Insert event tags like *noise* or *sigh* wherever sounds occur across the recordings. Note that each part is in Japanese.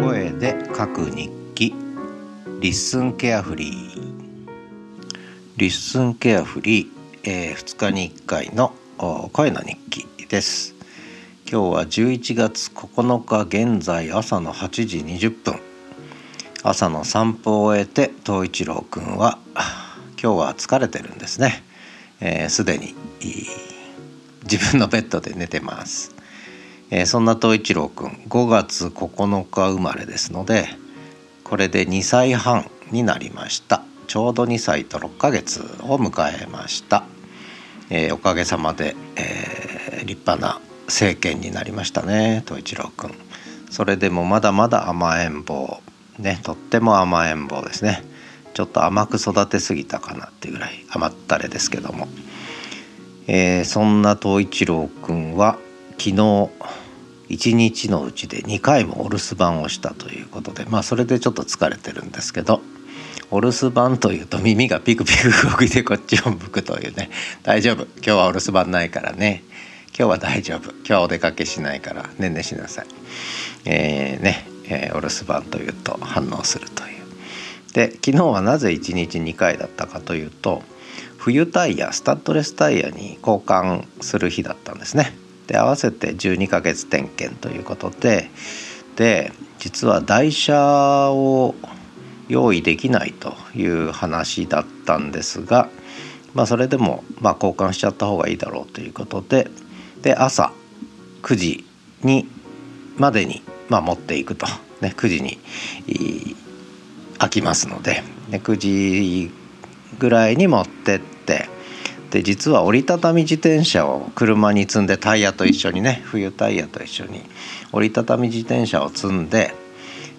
声で書く日記。 LISTEN carefree。LISTEN carefree、えー、2日に1回の声の日記です。今日は11月9日現在朝の8時20分。朝の散歩を終えて東一郎くんは今日は疲れてるんですね。すで、に自分のベッドで寝てます、えー、そんな東一郎くん5月9日生まれですのでこれで2歳半になりました。ちょうど2歳と6ヶ月を迎えました、えー、おかげさまで、え立派な政権になりましたね東一郎くん。それでもまだまだ甘えん坊。ねとっても甘えん坊ですね。ちょっと甘く育てすぎたかなっていうぐらい甘ったれですけども、えー、そんな東一郎くんは昨日1日のうちで2回もお留守番をしたということでまあそれでちょっと疲れてるんですけどお留守番というと耳がピクピク動いてこっちを向くというね大丈夫。今日はお留守番ないからね。今日は大丈夫。今日はお出かけしないからねんねしなさい。えー、ね、えー、お留守番というと反応するという。で昨日はなぜ1日2回だったかというと冬タイヤスタッドレスタイヤに交換する日だったんですね。で合わせて12ヶ月点検ということでで実は台車を用意できないという話だったんですが、まあ、それでもま交換しちゃった方がいいだろうということでで朝9時にまでにま持っていくと、ね、9時に開きますのでで9時ぐらいに持ってって。で実は折りたたみ自転車を車に積んでタイヤと一緒にね冬タイヤと一緒に折りたたみ自転車を積んで、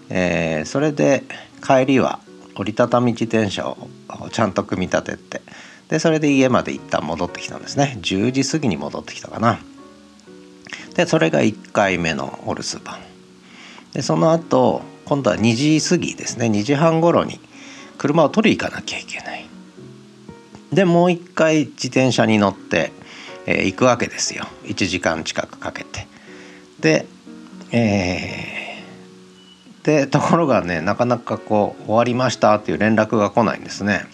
えー、それで帰りは折りたたみ自転車をちゃんと組み立ててでそれで家まで一旦戻ってきたんですね。10時過ぎに戻ってきたかな。でそれが1回目のお留守番。でその後今度は2時過ぎですね。2時半頃に車を取り行かなきゃいけない。でもう一回自転車に乗って、えー、行くわけですよ。1時間近くかけて。でえー、でところがねなかなかこう終わりましたっていう連絡が来ないんですね。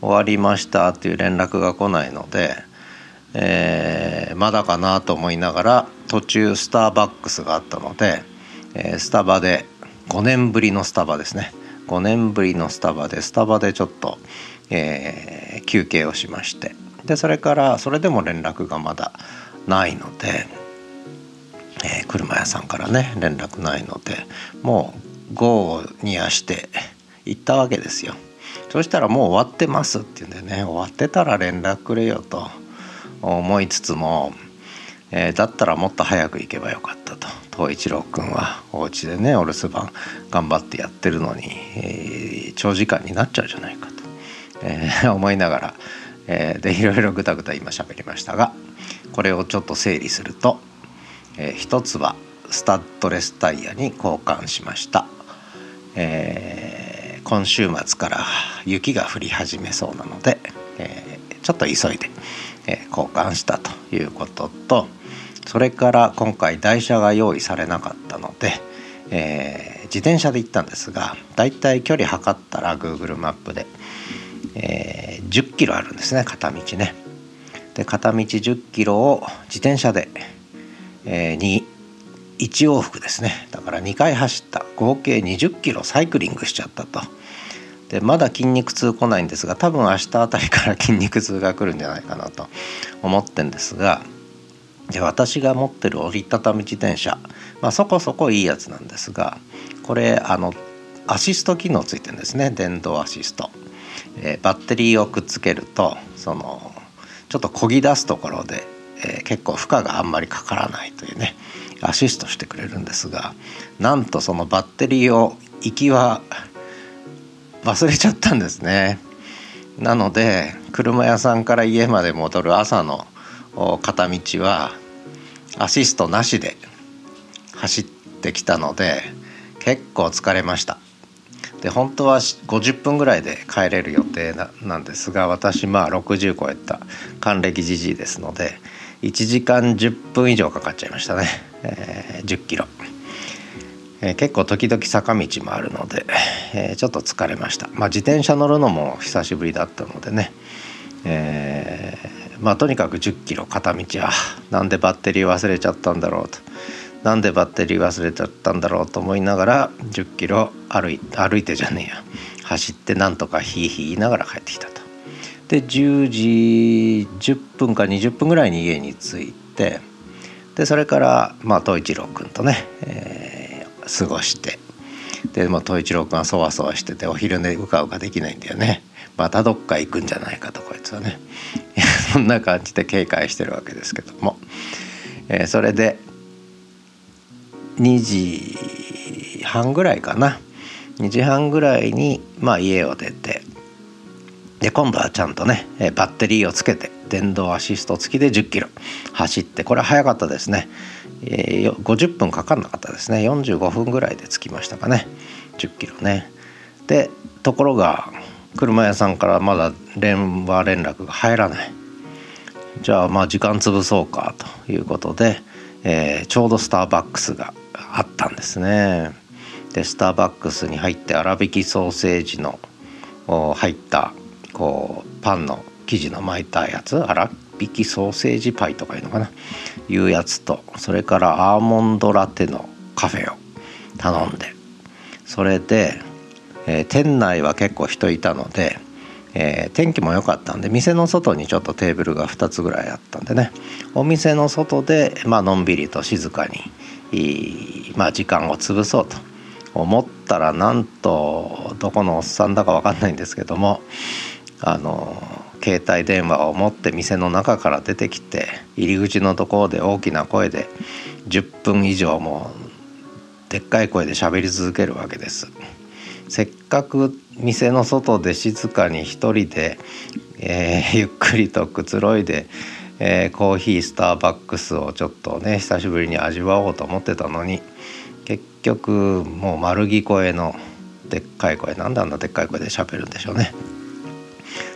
終わりましたっていう連絡が来ないので、えー、まだかなと思いながら途中スターバックスがあったので、えー、スタバで5年ぶりのスタバですね。5年ぶりのスタバでスタバでちょっと、えー、休憩をしまして。でそれからそれでも連絡がまだないので、えー、車屋さんからね連絡ないのでもう午後にやして行ったわけですよ。そしたらもう終わってますって言うんでね。終わってたら連絡くれよと思いつつも、えー、だったらもっと早く行けばよかったと。東一郎君はお家でねお留守番頑張ってやってるのに、えー、長時間になっちゃうじゃないかと、えー、*laughs* 思いながら、えー、でいろいろぐたぐた今喋りましたがこれをちょっと整理すると、えー、一つはスタッドレスタイヤに交換しました、えー、今週末から雪が降り始めそうなので、えー、ちょっと急いで、えー、交換したということとそれから今回台車が用意されなかったので、えー、自転車で行ったんですがだいたい距離測ったら Google マップで、えー、10キロあるんですね片道ね。で片道10キロを自転車で、えー、に1往復ですねだから2回走った合計20キロサイクリングしちゃったと。でまだ筋肉痛来ないんですが多分明日あたりから筋肉痛が来るんじゃないかなと思ってんですがで私が持ってる折りたたみ自転車、まあ、そこそこいいやつなんですがこれあのアシスト機能ついてるんですね。電動アシスト、えー、バッテリーをくっつけるとそのちょっと漕ぎ出すところで、えー、結構負荷があんまりかからないというねアシストしてくれるんですがなんとそのバッテリーを行きは忘れちゃったんですね。なので車屋さんから家まで戻る朝の片道はアシストなしで走ってきたので結構疲れました。で本当は50分ぐらいで帰れる予定なんですが私まあ60超えた還暦じじいですので、1時間10分以上かかっちゃいましたね、えー、10キロ、えー、結構時々坂道もあるので、えー、ちょっと疲れました。まあ自転車乗るのも久しぶりだったのでね、えー、まあとにかく10キロ片道はなんでバッテリー忘れちゃったんだろうとなんでバッテリー忘れちゃったんだろうと思いながら10キロ歩い歩いてじゃねえや走ってなんとかヒーヒー言いながら帰ってきたと。で10時10分か20分ぐらいに家に着いてでそれからまあ東一郎君とね、えー、過ごしてでも東一郎君はそわそわしててお昼寝うかうかできないんだよねまたどっか行くんじゃないかとこいつはねそんな感じで警戒してるわけですけども、えー、それで2時半ぐらいかな。2時半ぐらいに、まあ、家を出てで今度はちゃんとねバッテリーをつけて電動アシスト付きで1 0キロ走ってこれは早かったですね、えー、50分かかんなかったですね。45分ぐらいで着きましたかね。1 0キロね。でところが車屋さんからまだ電話連絡が入らない。じゃあまあ時間潰そうかということで、えー、ちょうどスターバックスがあったんですね。でスターバックスに入って粗挽きソーセージの入ったこうパンの生地の巻いたやつ粗挽きソーセージパイとかいうのかな？いうやつとそれからアーモンドラテのカフェを頼んでそれで、えー、店内は結構人いたので、えー、天気も良かったんで店の外にちょっとテーブルが2つぐらいあったんでねお店の外で、まあのんびりと静かに、まあ、時間を潰そうと思ったらなんとどこのおっさんだか分かんないんですけどもあの携帯電話を持って店の中から出てきて入り口のところで大きな声で10分以上もでっかい声で喋り続けるわけです。せっかく店の外で静かに一人で、えー、*laughs* ゆっくりとくつろいで、えー、コーヒースターバックスをちょっとね久しぶりに味わおうと思ってたのに結局もう丸聞こえのでっかい声なんであんなでっかい声で喋るんでしょうね。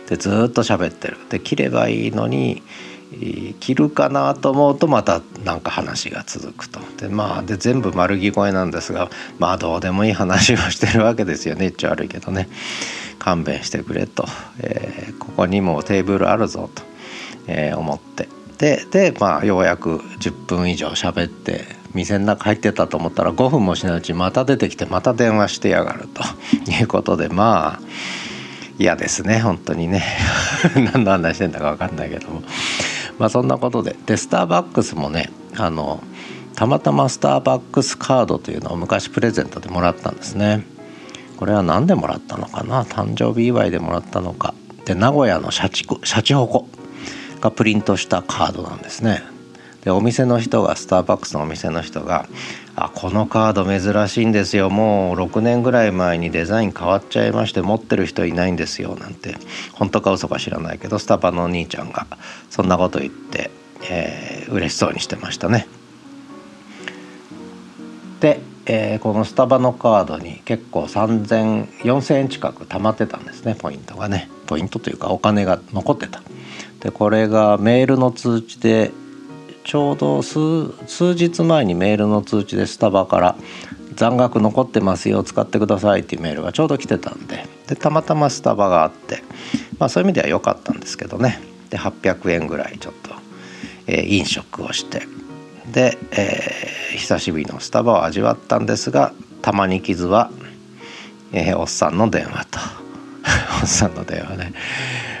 でずっと喋ってるで切ればいいのに切るかなと思うとまたなんか話が続くとでまあで全部丸聞こえなんですがまあどうでもいい話をしてるわけですよね。一応悪いけどね。勘弁してくれと、えー、ここにもテーブルあるぞと、えー、思って。ででまあようやく10分以上喋って店の中入ってたと思ったら5分もしないうちまた出てきてまた電話してやがると。いうことでまあ嫌ですね。本当にね。*laughs* 何の話してんだか分かんないけども。まあそんなことで。でスターバックスもねあのたまたまスターバックスカードというのを昔プレゼントでもらったんですね。これは何でもらったのかな？誕生日祝いでもらったのか。で名古屋のシャチシャチホコがプリントしたカードなんですね。でお店の人がスターバックスのお店の人が「あこのカード珍しいんですよもう6年ぐらい前にデザイン変わっちゃいまして持ってる人いないんですよ」なんて本当か嘘か知らないけどスタバのお兄ちゃんがそんなこと言って、えー、嬉しそうにしてましたね。で、えー、このスタバのカードに結構30004000円近く貯まってたんですねポイントがねポイントというかお金が残ってた。でこれがメールの通知でちょうど数数日前にメールの通知でスタバから「残額残ってますよ使ってください」っていうメールがちょうど来てたんででたまたまスタバがあって、まあ、そういう意味では良かったんですけどね。で800円ぐらいちょっと、えー、飲食をしてで、えー、久しぶりのスタバを味わったんですがたまに傷は、えー、おっさんの電話と。*laughs* おっさんの電話ね。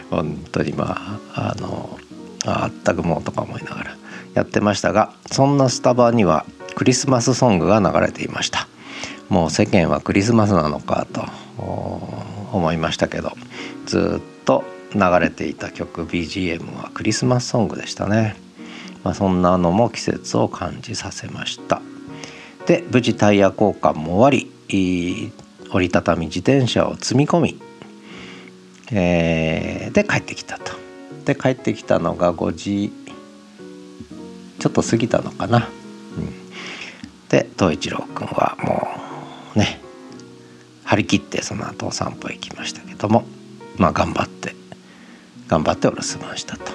本当にまああのあったくもうとか思いながら。やってましたがそんなスタバにはクリスマスソングが流れていました。もう世間はクリスマスなのかと思いましたけどずっと流れていた曲 BGM はクリスマスソングでしたね、まあ、そんなのも季節を感じさせました。で無事タイヤ交換も終わり折りたたみ自転車を積み込み、えー、で帰ってきたと。で帰ってきたのが5時ちょっと過ぎたのかな、うん、で東一郎君はもうね張り切ってその後お散歩行きましたけどもまあ頑張って頑張ってお留守番したと。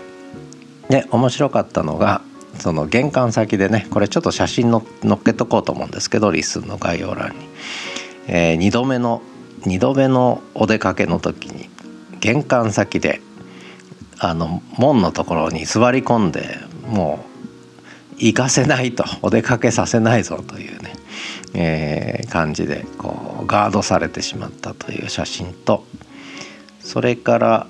で面白かったのがその玄関先でねこれちょっと写真の載っけとこうと思うんですけどリスンの概要欄に、えー、2度目の2度目のお出かけの時に玄関先であの門のところに座り込んでもう行かせないとお出かけさせないぞというね、えー、感じでこうガードされてしまったという写真とそれから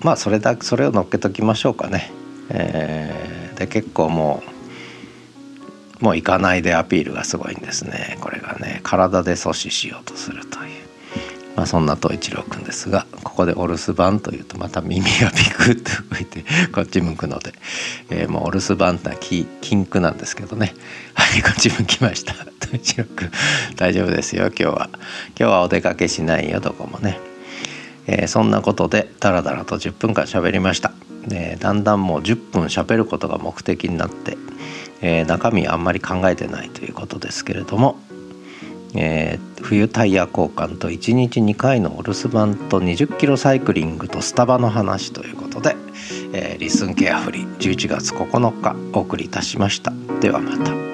まあそれだそれを載っけときましょうかね。えー、で結構もうもう行かないでアピールがすごいんですねこれがね体で阻止しようとするという。まあ、そんな東一郎くんですがここでお留守番というとまた耳がピクッと動いて *laughs* こっち向くので、えー、もうお留守番ってのは禁句なんですけどね。*laughs* はいこっち向きました。*laughs* 東一郎くん大丈夫ですよ今日は。今日はお出かけしないよどこもね、えー、そんなことでダラダラと10分間喋りました。でだんだんもう10分喋ることが目的になって、えー、中身あんまり考えてないということですけれども、えー、冬タイヤ交換と1日2回のお留守番と20キロサイクリングとスタバの話ということで、えー、リスンケアフリー11月9日お送りいたしました。ではまた。